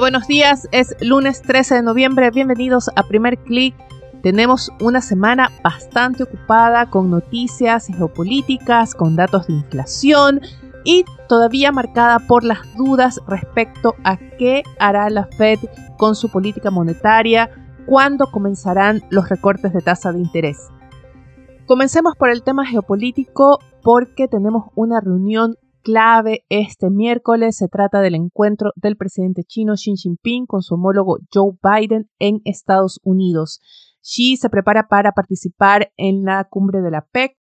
Buenos días, es lunes 13 de noviembre, bienvenidos a Primer Click. Tenemos una semana bastante ocupada con noticias geopolíticas, con datos de inflación y todavía marcada por las dudas respecto a qué hará la Fed con su política monetaria, cuándo comenzarán los recortes de tasa de interés. Comencemos por el tema geopolítico porque tenemos una reunión clave este miércoles. Se trata del encuentro del presidente chino Xi Jinping con su homólogo Joe Biden en Estados Unidos. Xi se prepara para participar en la cumbre de la PEC.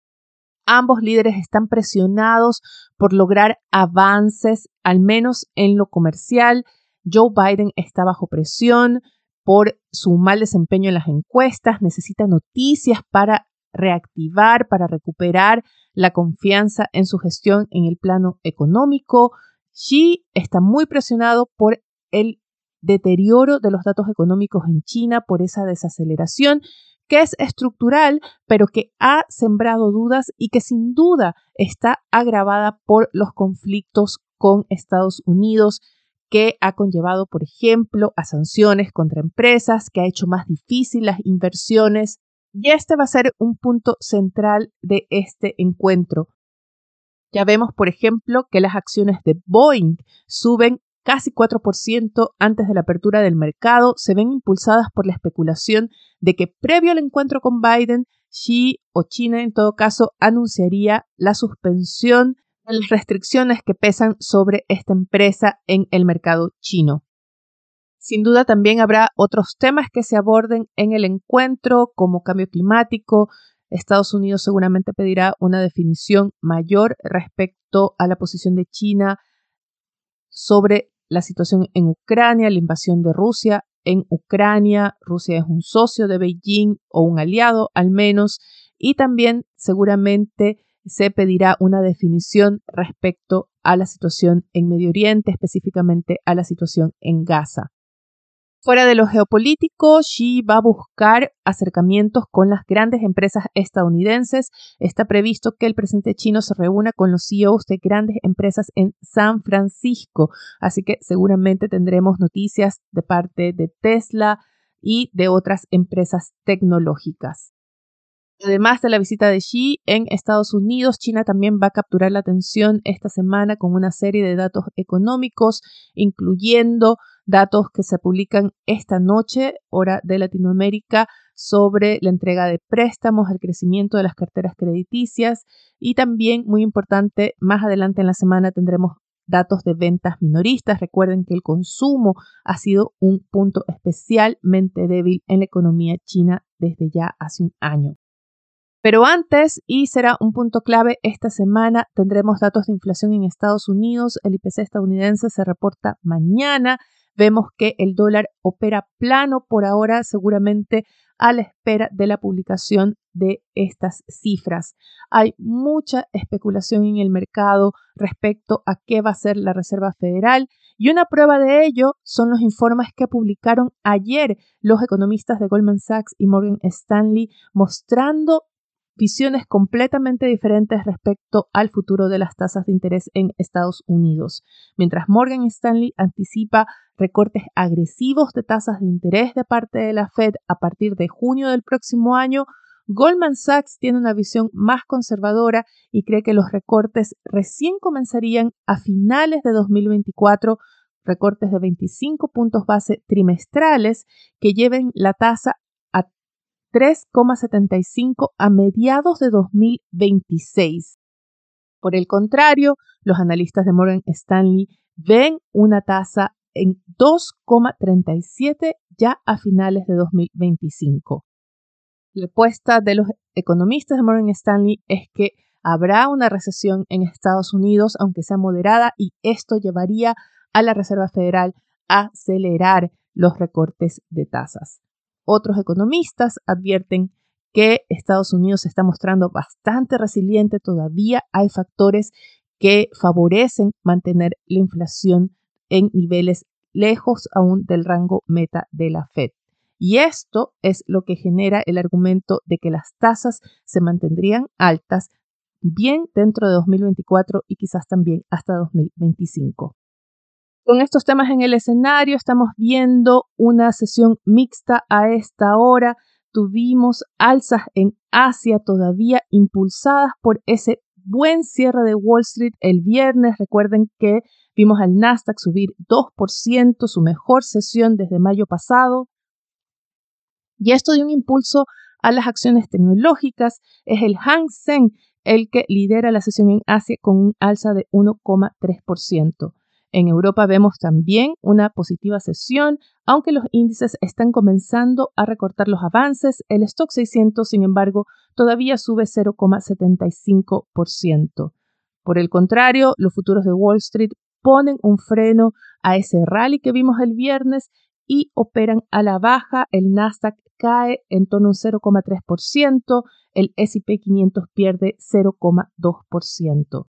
Ambos líderes están presionados por lograr avances, al menos en lo comercial. Joe Biden está bajo presión por su mal desempeño en las encuestas, necesita noticias para reactivar, para recuperar la confianza en su gestión en el plano económico. Xi está muy presionado por el deterioro de los datos económicos en China, por esa desaceleración que es estructural, pero que ha sembrado dudas y que sin duda está agravada por los conflictos con Estados Unidos, que ha conllevado, por ejemplo, a sanciones contra empresas, que ha hecho más difícil las inversiones y este va a ser un punto central de este encuentro. Ya vemos, por ejemplo, que las acciones de Boeing suben casi 4% antes de la apertura del mercado, se ven impulsadas por la especulación de que previo al encuentro con Biden, Xi o China en todo caso anunciaría la suspensión de las restricciones que pesan sobre esta empresa en el mercado chino. Sin duda también habrá otros temas que se aborden en el encuentro, como cambio climático. Estados Unidos seguramente pedirá una definición mayor respecto a la posición de China sobre la situación en Ucrania, la invasión de Rusia en Ucrania. Rusia es un socio de Beijing o un aliado al menos. Y también seguramente se pedirá una definición respecto a la situación en Medio Oriente, específicamente a la situación en Gaza. Fuera de lo geopolítico, Xi va a buscar acercamientos con las grandes empresas estadounidenses. Está previsto que el presidente chino se reúna con los CEOs de grandes empresas en San Francisco. Así que seguramente tendremos noticias de parte de Tesla y de otras empresas tecnológicas. Además de la visita de Xi en Estados Unidos, China también va a capturar la atención esta semana con una serie de datos económicos, incluyendo datos que se publican esta noche, hora de Latinoamérica, sobre la entrega de préstamos, el crecimiento de las carteras crediticias y también, muy importante, más adelante en la semana tendremos datos de ventas minoristas. Recuerden que el consumo ha sido un punto especialmente débil en la economía china desde ya hace un año. Pero antes, y será un punto clave esta semana, tendremos datos de inflación en Estados Unidos. El IPC estadounidense se reporta mañana Vemos que el dólar opera plano por ahora, seguramente a la espera de la publicación de estas cifras. Hay mucha especulación en el mercado respecto a qué va a hacer la Reserva Federal y una prueba de ello son los informes que publicaron ayer los economistas de Goldman Sachs y Morgan Stanley mostrando visiones completamente diferentes respecto al futuro de las tasas de interés en Estados Unidos. Mientras Morgan Stanley anticipa recortes agresivos de tasas de interés de parte de la Fed a partir de junio del próximo año, Goldman Sachs tiene una visión más conservadora y cree que los recortes recién comenzarían a finales de 2024 recortes de 25 puntos base trimestrales que lleven la tasa 3,75 a mediados de 2026. Por el contrario, los analistas de Morgan Stanley ven una tasa en 2,37 ya a finales de 2025. La apuesta de los economistas de Morgan Stanley es que habrá una recesión en Estados Unidos, aunque sea moderada, y esto llevaría a la Reserva Federal a acelerar los recortes de tasas. Otros economistas advierten que Estados Unidos se está mostrando bastante resiliente todavía. Hay factores que favorecen mantener la inflación en niveles lejos aún del rango meta de la Fed. Y esto es lo que genera el argumento de que las tasas se mantendrían altas bien dentro de 2024 y quizás también hasta 2025. Con estos temas en el escenario, estamos viendo una sesión mixta a esta hora. Tuvimos alzas en Asia todavía impulsadas por ese buen cierre de Wall Street el viernes. Recuerden que vimos al Nasdaq subir 2%, su mejor sesión desde mayo pasado. Y esto dio un impulso a las acciones tecnológicas. Es el Hang Seng el que lidera la sesión en Asia con un alza de 1,3%. En Europa vemos también una positiva sesión, aunque los índices están comenzando a recortar los avances. El stock 600, sin embargo, todavía sube 0,75%. Por el contrario, los futuros de Wall Street ponen un freno a ese rally que vimos el viernes y operan a la baja. El Nasdaq cae en torno a un 0,3%, el SP 500 pierde 0,2%.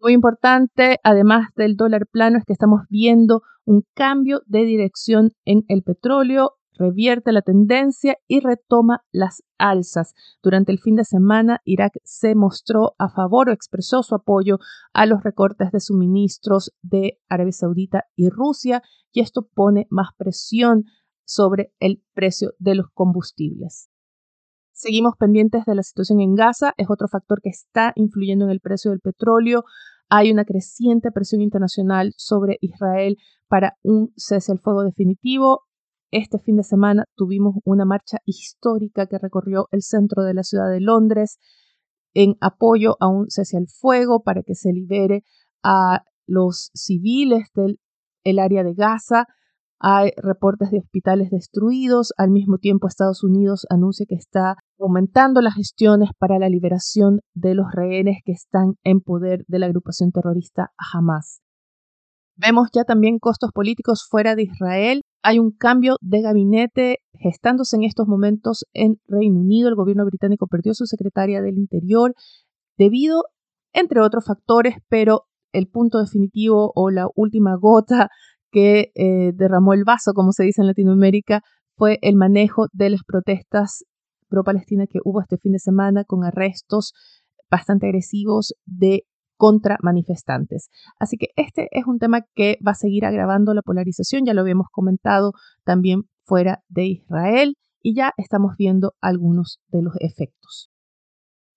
Muy importante, además del dólar plano, es que estamos viendo un cambio de dirección en el petróleo, revierte la tendencia y retoma las alzas. Durante el fin de semana, Irak se mostró a favor o expresó su apoyo a los recortes de suministros de Arabia Saudita y Rusia y esto pone más presión sobre el precio de los combustibles. Seguimos pendientes de la situación en Gaza, es otro factor que está influyendo en el precio del petróleo. Hay una creciente presión internacional sobre Israel para un cese al fuego definitivo. Este fin de semana tuvimos una marcha histórica que recorrió el centro de la ciudad de Londres en apoyo a un cese al fuego para que se libere a los civiles del área de Gaza. Hay reportes de hospitales destruidos. Al mismo tiempo, Estados Unidos anuncia que está aumentando las gestiones para la liberación de los rehenes que están en poder de la agrupación terrorista Hamas. Vemos ya también costos políticos fuera de Israel. Hay un cambio de gabinete gestándose en estos momentos en Reino Unido. El gobierno británico perdió su secretaria del Interior debido, entre otros factores, pero el punto definitivo o la última gota que eh, derramó el vaso, como se dice en Latinoamérica, fue el manejo de las protestas pro-Palestina que hubo este fin de semana con arrestos bastante agresivos de contra manifestantes. Así que este es un tema que va a seguir agravando la polarización, ya lo habíamos comentado también fuera de Israel y ya estamos viendo algunos de los efectos.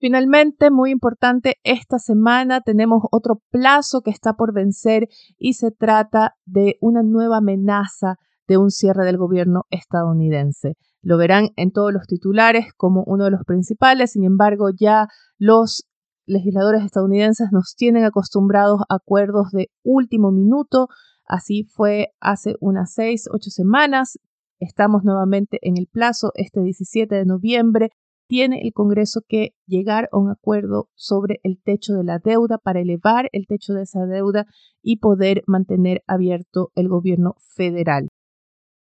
Finalmente, muy importante, esta semana tenemos otro plazo que está por vencer y se trata de una nueva amenaza de un cierre del gobierno estadounidense. Lo verán en todos los titulares como uno de los principales, sin embargo, ya los legisladores estadounidenses nos tienen acostumbrados a acuerdos de último minuto. Así fue hace unas seis, ocho semanas. Estamos nuevamente en el plazo, este 17 de noviembre tiene el Congreso que llegar a un acuerdo sobre el techo de la deuda para elevar el techo de esa deuda y poder mantener abierto el gobierno federal.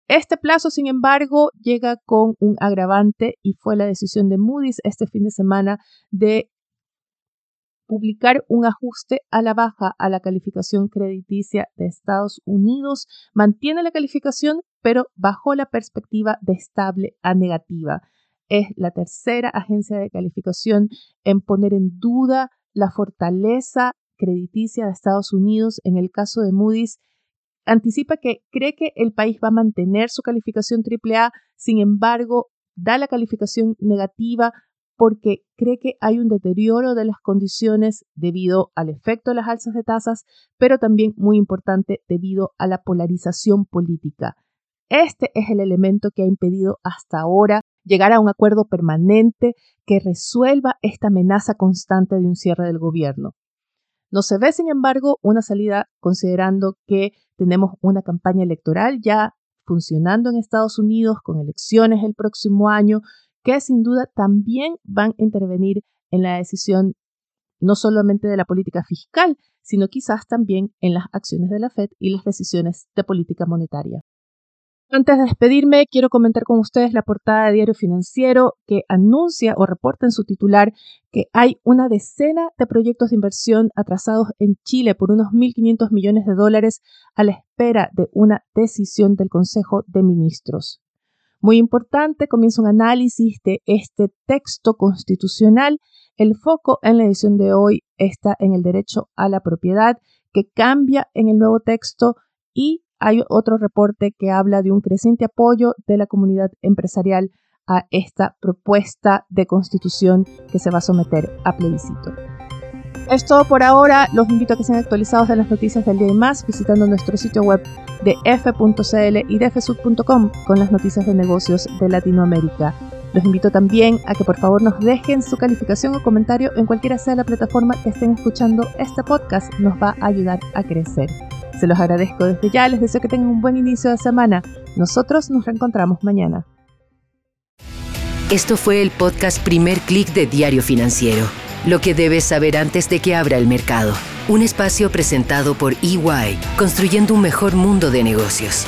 Este plazo, sin embargo, llega con un agravante y fue la decisión de Moody's este fin de semana de publicar un ajuste a la baja a la calificación crediticia de Estados Unidos. Mantiene la calificación, pero bajo la perspectiva de estable a negativa es la tercera agencia de calificación en poner en duda la fortaleza crediticia de Estados Unidos. En el caso de Moody's, anticipa que cree que el país va a mantener su calificación AAA, sin embargo, da la calificación negativa porque cree que hay un deterioro de las condiciones debido al efecto de las alzas de tasas, pero también muy importante debido a la polarización política. Este es el elemento que ha impedido hasta ahora llegar a un acuerdo permanente que resuelva esta amenaza constante de un cierre del gobierno. No se ve, sin embargo, una salida considerando que tenemos una campaña electoral ya funcionando en Estados Unidos con elecciones el próximo año que sin duda también van a intervenir en la decisión no solamente de la política fiscal, sino quizás también en las acciones de la Fed y las decisiones de política monetaria. Antes de despedirme, quiero comentar con ustedes la portada de Diario Financiero que anuncia o reporta en su titular que hay una decena de proyectos de inversión atrasados en Chile por unos 1.500 millones de dólares a la espera de una decisión del Consejo de Ministros. Muy importante, comienza un análisis de este texto constitucional. El foco en la edición de hoy está en el derecho a la propiedad, que cambia en el nuevo texto y hay otro reporte que habla de un creciente apoyo de la comunidad empresarial a esta propuesta de constitución que se va a someter a plebiscito. Es todo por ahora. Los invito a que sean actualizados de las noticias del día y más visitando nuestro sitio web de f.cl y de fsud.com con las noticias de negocios de Latinoamérica. Los invito también a que por favor nos dejen su calificación o comentario en cualquiera sea la plataforma que estén escuchando este podcast. Nos va a ayudar a crecer. Se los agradezco desde ya, les deseo que tengan un buen inicio de semana. Nosotros nos reencontramos mañana. Esto fue el podcast Primer Click de Diario Financiero. Lo que debes saber antes de que abra el mercado. Un espacio presentado por EY, construyendo un mejor mundo de negocios.